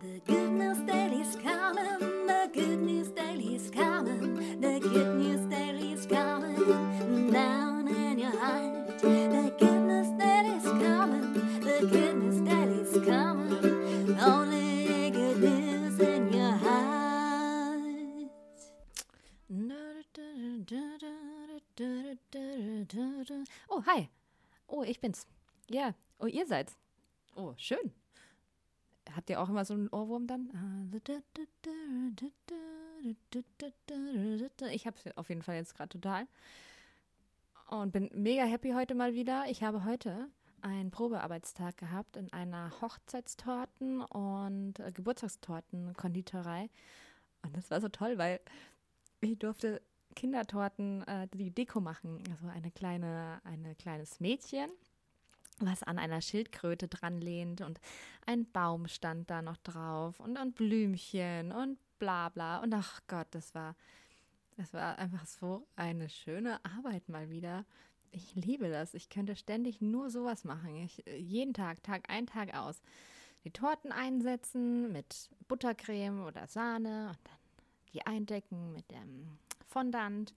The good news daily's coming, the good news daily's coming, the good news daily's coming down in your heart. The good news daily's coming, the good news daily's coming, only good news in your heart. Oh, hi. Oh, ich bin's. Ja. Oh, ihr seid's. Oh, schön. Habt ihr auch immer so einen Ohrwurm dann? Ich hab's auf jeden Fall jetzt gerade total. Und bin mega happy heute mal wieder. Ich habe heute einen Probearbeitstag gehabt in einer Hochzeitstorten- und äh, Geburtstagstorten-Konditorei. Und das war so toll, weil ich durfte Kindertorten äh, die Deko machen. Also eine kleine, ein kleines Mädchen, was an einer Schildkröte dran lehnt und ein Baum stand da noch drauf und, und Blümchen und bla bla. Und ach Gott, das war, das war einfach so eine schöne Arbeit mal wieder. Ich liebe das. Ich könnte ständig nur sowas machen. Ich, jeden Tag, Tag ein, Tag aus. Die Torten einsetzen mit Buttercreme oder Sahne und dann die eindecken mit dem Fondant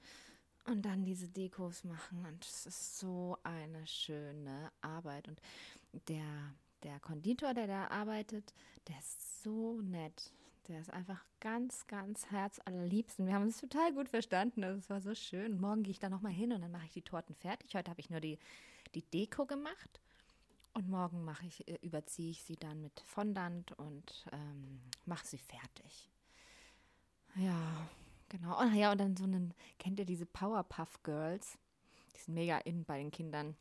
und dann diese Dekos machen. Und es ist so eine schöne Arbeit. Und der, der Konditor, der da arbeitet, der ist so nett. Der ist einfach ganz, ganz herzallerliebst. Und wir haben uns total gut verstanden. Das war so schön. Morgen gehe ich da nochmal hin und dann mache ich die Torten fertig. Heute habe ich nur die, die Deko gemacht. Und morgen mache ich, äh, überziehe ich sie dann mit Fondant und ähm, mache sie fertig. Ja, genau. Und ja, und dann so einen, kennt ihr diese Powerpuff Girls? Die sind mega in bei den Kindern.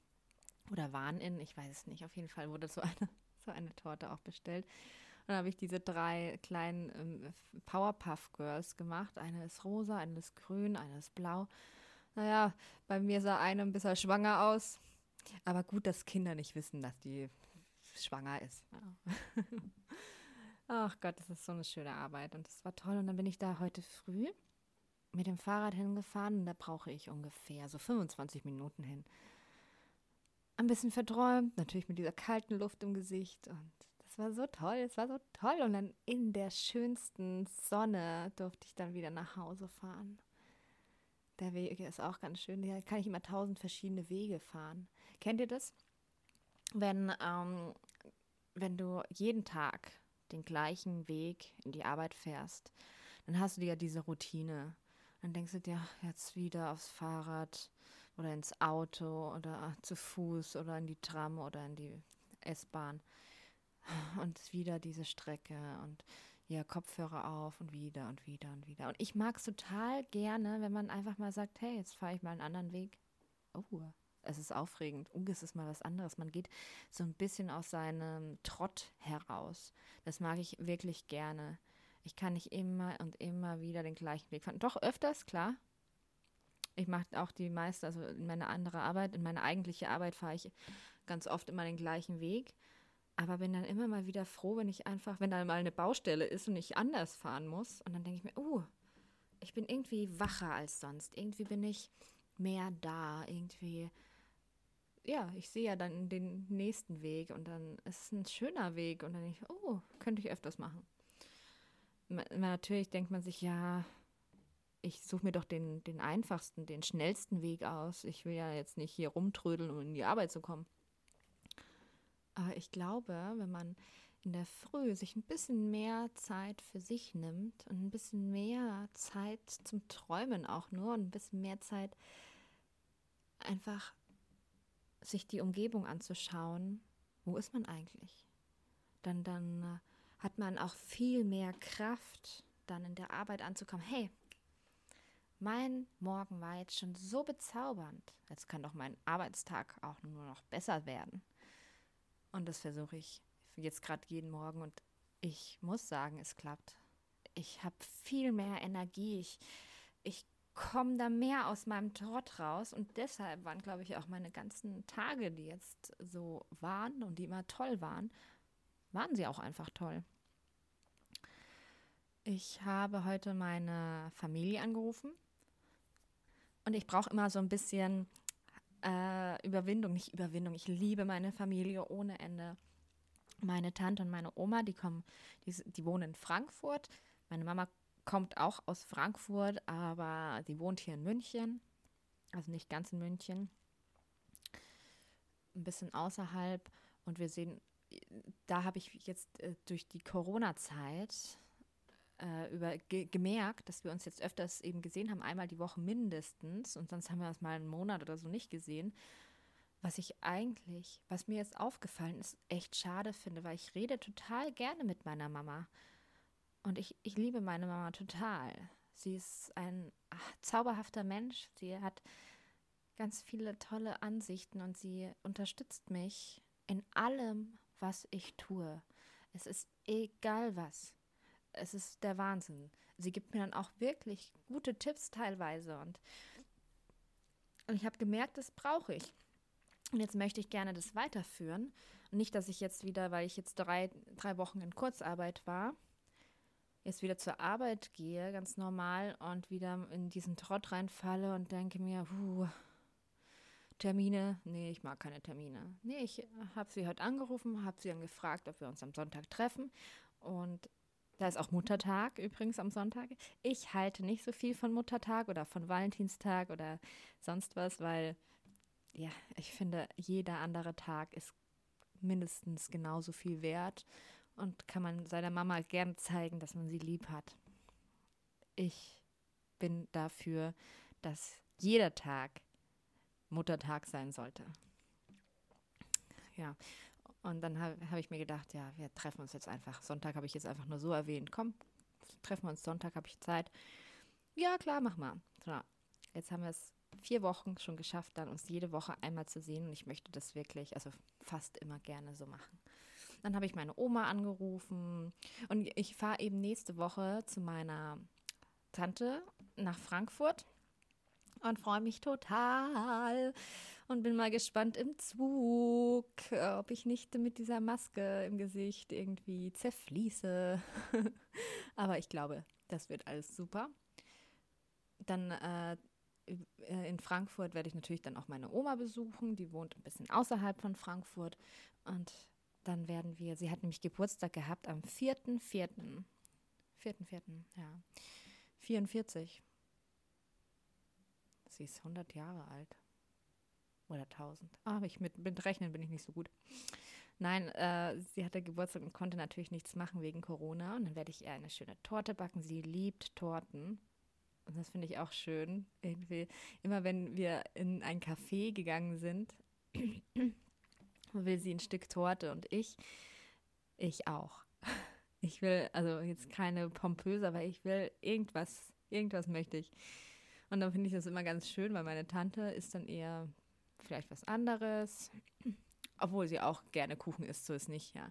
Oder waren in, ich weiß es nicht. Auf jeden Fall wurde so eine, so eine Torte auch bestellt. Und dann habe ich diese drei kleinen ähm, Powerpuff Girls gemacht. Eine ist rosa, eine ist grün, eine ist blau. Naja, bei mir sah eine ein bisschen schwanger aus. Aber gut, dass Kinder nicht wissen, dass die schwanger ist. Ja. Ach Gott, das ist so eine schöne Arbeit und das war toll. Und dann bin ich da heute früh mit dem Fahrrad hingefahren und da brauche ich ungefähr so 25 Minuten hin. Ein bisschen verträumt, natürlich mit dieser kalten Luft im Gesicht und das war so toll, es war so toll. Und dann in der schönsten Sonne durfte ich dann wieder nach Hause fahren. Der Weg ist auch ganz schön. Da kann ich immer tausend verschiedene Wege fahren. Kennt ihr das? Wenn, ähm, wenn du jeden Tag den gleichen Weg in die Arbeit fährst, dann hast du ja diese Routine. Dann denkst du dir, jetzt wieder aufs Fahrrad oder ins Auto oder zu Fuß oder in die Tram oder in die S-Bahn. Und wieder diese Strecke und ja, Kopfhörer auf und wieder und wieder und wieder. Und ich mag es total gerne, wenn man einfach mal sagt, hey, jetzt fahre ich mal einen anderen Weg. Oh, es ist aufregend. Uh, es ist mal was anderes. Man geht so ein bisschen aus seinem Trott heraus. Das mag ich wirklich gerne. Ich kann nicht immer und immer wieder den gleichen Weg fahren. Doch öfters, klar. Ich mache auch die meiste, also in meine andere Arbeit, in meine eigentliche Arbeit fahre ich ganz oft immer den gleichen Weg. Aber bin dann immer mal wieder froh, wenn ich einfach, wenn da mal eine Baustelle ist und ich anders fahren muss. Und dann denke ich mir, uh, ich bin irgendwie wacher als sonst. Irgendwie bin ich mehr da. Irgendwie ja, ich sehe ja dann den nächsten Weg und dann ist es ein schöner Weg und dann denke ich, oh, könnte ich öfters machen. Natürlich denkt man sich, ja, ich suche mir doch den, den einfachsten, den schnellsten Weg aus. Ich will ja jetzt nicht hier rumtrödeln, um in die Arbeit zu kommen. Aber ich glaube, wenn man in der Früh sich ein bisschen mehr Zeit für sich nimmt und ein bisschen mehr Zeit zum Träumen auch nur und ein bisschen mehr Zeit einfach sich die Umgebung anzuschauen, wo ist man eigentlich? Dann, dann äh, hat man auch viel mehr Kraft, dann in der Arbeit anzukommen. Hey, mein Morgen war jetzt schon so bezaubernd. Jetzt kann doch mein Arbeitstag auch nur noch besser werden. Und das versuche ich jetzt gerade jeden Morgen und ich muss sagen, es klappt. Ich habe viel mehr Energie. Ich, ich komme da mehr aus meinem Trott raus. Und deshalb waren, glaube ich, auch meine ganzen Tage, die jetzt so waren und die immer toll waren, waren sie auch einfach toll. Ich habe heute meine Familie angerufen und ich brauche immer so ein bisschen äh, Überwindung, nicht Überwindung. Ich liebe meine Familie ohne Ende. Meine Tante und meine Oma, die kommen, die, die wohnen in Frankfurt. Meine Mama kommt auch aus Frankfurt, aber sie wohnt hier in München. Also nicht ganz in München. Ein bisschen außerhalb. Und wir sehen, da habe ich jetzt äh, durch die Corona-Zeit äh, ge gemerkt, dass wir uns jetzt öfters eben gesehen haben, einmal die Woche mindestens. Und sonst haben wir das mal einen Monat oder so nicht gesehen. Was ich eigentlich, was mir jetzt aufgefallen ist, echt schade finde, weil ich rede total gerne mit meiner Mama. Und ich, ich liebe meine Mama total. Sie ist ein ach, zauberhafter Mensch. Sie hat ganz viele tolle Ansichten und sie unterstützt mich in allem, was ich tue. Es ist egal was. Es ist der Wahnsinn. Sie gibt mir dann auch wirklich gute Tipps teilweise und, und ich habe gemerkt, das brauche ich. Und jetzt möchte ich gerne das weiterführen. Nicht, dass ich jetzt wieder, weil ich jetzt drei, drei Wochen in Kurzarbeit war, jetzt wieder zur Arbeit gehe, ganz normal, und wieder in diesen Trott reinfalle und denke mir, puh, Termine, nee, ich mag keine Termine. Nee, ich habe sie heute angerufen, habe sie dann gefragt, ob wir uns am Sonntag treffen. Und da ist auch Muttertag übrigens am Sonntag. Ich halte nicht so viel von Muttertag oder von Valentinstag oder sonst was, weil ja, ich finde, jeder andere Tag ist mindestens genauso viel wert und kann man seiner Mama gern zeigen, dass man sie lieb hat. Ich bin dafür, dass jeder Tag Muttertag sein sollte. Ja, und dann habe hab ich mir gedacht, ja, wir treffen uns jetzt einfach. Sonntag habe ich jetzt einfach nur so erwähnt. Komm, treffen wir uns Sonntag, habe ich Zeit. Ja, klar, mach mal. So, jetzt haben wir es vier Wochen schon geschafft, dann uns jede Woche einmal zu sehen. Und ich möchte das wirklich, also fast immer gerne so machen. Dann habe ich meine Oma angerufen und ich fahre eben nächste Woche zu meiner Tante nach Frankfurt und freue mich total und bin mal gespannt im Zug, ob ich nicht mit dieser Maske im Gesicht irgendwie zerfließe. Aber ich glaube, das wird alles super. Dann äh, in Frankfurt werde ich natürlich dann auch meine Oma besuchen. Die wohnt ein bisschen außerhalb von Frankfurt. Und dann werden wir, sie hat nämlich Geburtstag gehabt am 4.4. 4.4., ja. 44. Sie ist 100 Jahre alt. Oder 1000. Ah, aber ich mit, mit Rechnen bin ich nicht so gut. Nein, äh, sie hatte Geburtstag und konnte natürlich nichts machen wegen Corona. Und dann werde ich ihr eine schöne Torte backen. Sie liebt Torten. Und das finde ich auch schön. Irgendwie, immer wenn wir in ein Café gegangen sind, will sie ein Stück Torte und ich, ich auch. Ich will, also jetzt keine pompöse, aber ich will irgendwas, irgendwas möchte ich. Und dann finde ich das immer ganz schön, weil meine Tante ist dann eher vielleicht was anderes. Obwohl sie auch gerne Kuchen isst, so ist nicht, ja.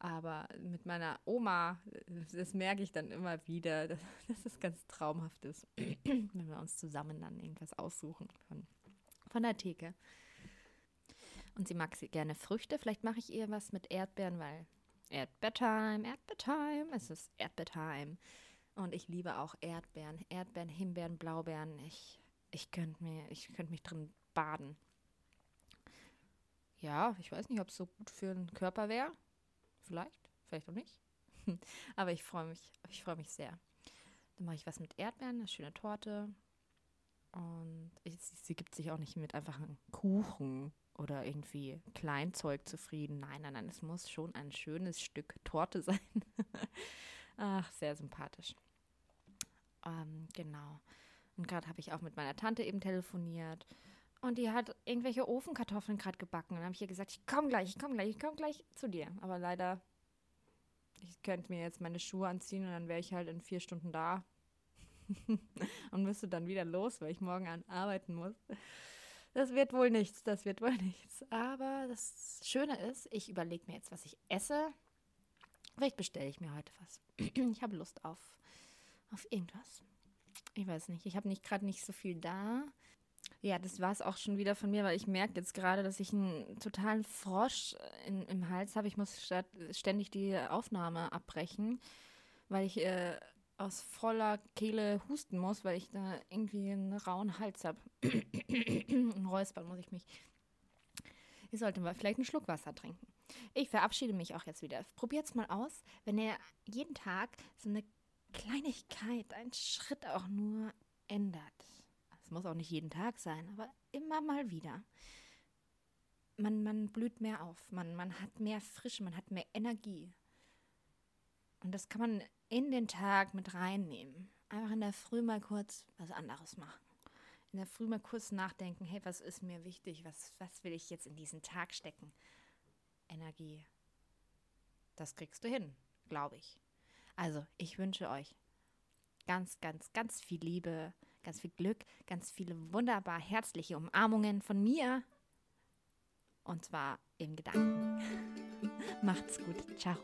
Aber mit meiner Oma, das merke ich dann immer wieder, dass, dass das ganz traumhaft ist, wenn wir uns zusammen dann irgendwas aussuchen von, von der Theke. Und sie mag sie gerne Früchte. Vielleicht mache ich ihr was mit Erdbeeren, weil Erdbeertime, Erdbeertime, es ist Erdbeertime. Und ich liebe auch Erdbeeren. Erdbeeren, Himbeeren, Blaubeeren. Ich, ich könnte könnte mich drin baden. Ja, ich weiß nicht, ob es so gut für den Körper wäre. Vielleicht, vielleicht auch nicht. Aber ich freue mich, ich freue mich sehr. Dann mache ich was mit Erdbeeren, eine schöne Torte. Und ich, sie gibt sich auch nicht mit einfachen Kuchen oder irgendwie Kleinzeug zufrieden. Nein, nein, nein, es muss schon ein schönes Stück Torte sein. Ach, sehr sympathisch. Ähm, genau. Und gerade habe ich auch mit meiner Tante eben telefoniert. Und die hat irgendwelche Ofenkartoffeln gerade gebacken. Und habe ich ihr gesagt, ich komme gleich, ich komme gleich, ich komme gleich zu dir. Aber leider, ich könnte mir jetzt meine Schuhe anziehen und dann wäre ich halt in vier Stunden da. und müsste dann wieder los, weil ich morgen an arbeiten muss. Das wird wohl nichts, das wird wohl nichts. Aber das Schöne ist, ich überlege mir jetzt, was ich esse. Vielleicht bestelle ich mir heute was. ich habe Lust auf auf irgendwas. Ich weiß nicht. Ich habe nicht gerade nicht so viel da. Ja, das war es auch schon wieder von mir, weil ich merke jetzt gerade, dass ich einen totalen Frosch in, im Hals habe. Ich muss ständig die Aufnahme abbrechen, weil ich äh, aus voller Kehle husten muss, weil ich da irgendwie einen rauen Hals habe. Ein Räuspern muss ich mich. Ich sollte mal vielleicht einen Schluck Wasser trinken. Ich verabschiede mich auch jetzt wieder. Probiert's mal aus, wenn ihr jeden Tag so eine Kleinigkeit, einen Schritt auch nur ändert. Es muss auch nicht jeden Tag sein, aber immer mal wieder. Man, man blüht mehr auf, man, man hat mehr Frische, man hat mehr Energie. Und das kann man in den Tag mit reinnehmen. Einfach in der Früh mal kurz was anderes machen. In der Früh mal kurz nachdenken, hey, was ist mir wichtig? Was, was will ich jetzt in diesen Tag stecken? Energie. Das kriegst du hin, glaube ich. Also, ich wünsche euch ganz, ganz, ganz viel Liebe, ganz viel Glück, ganz viele wunderbar herzliche Umarmungen von mir. Und zwar in Gedanken. Macht's gut. Ciao.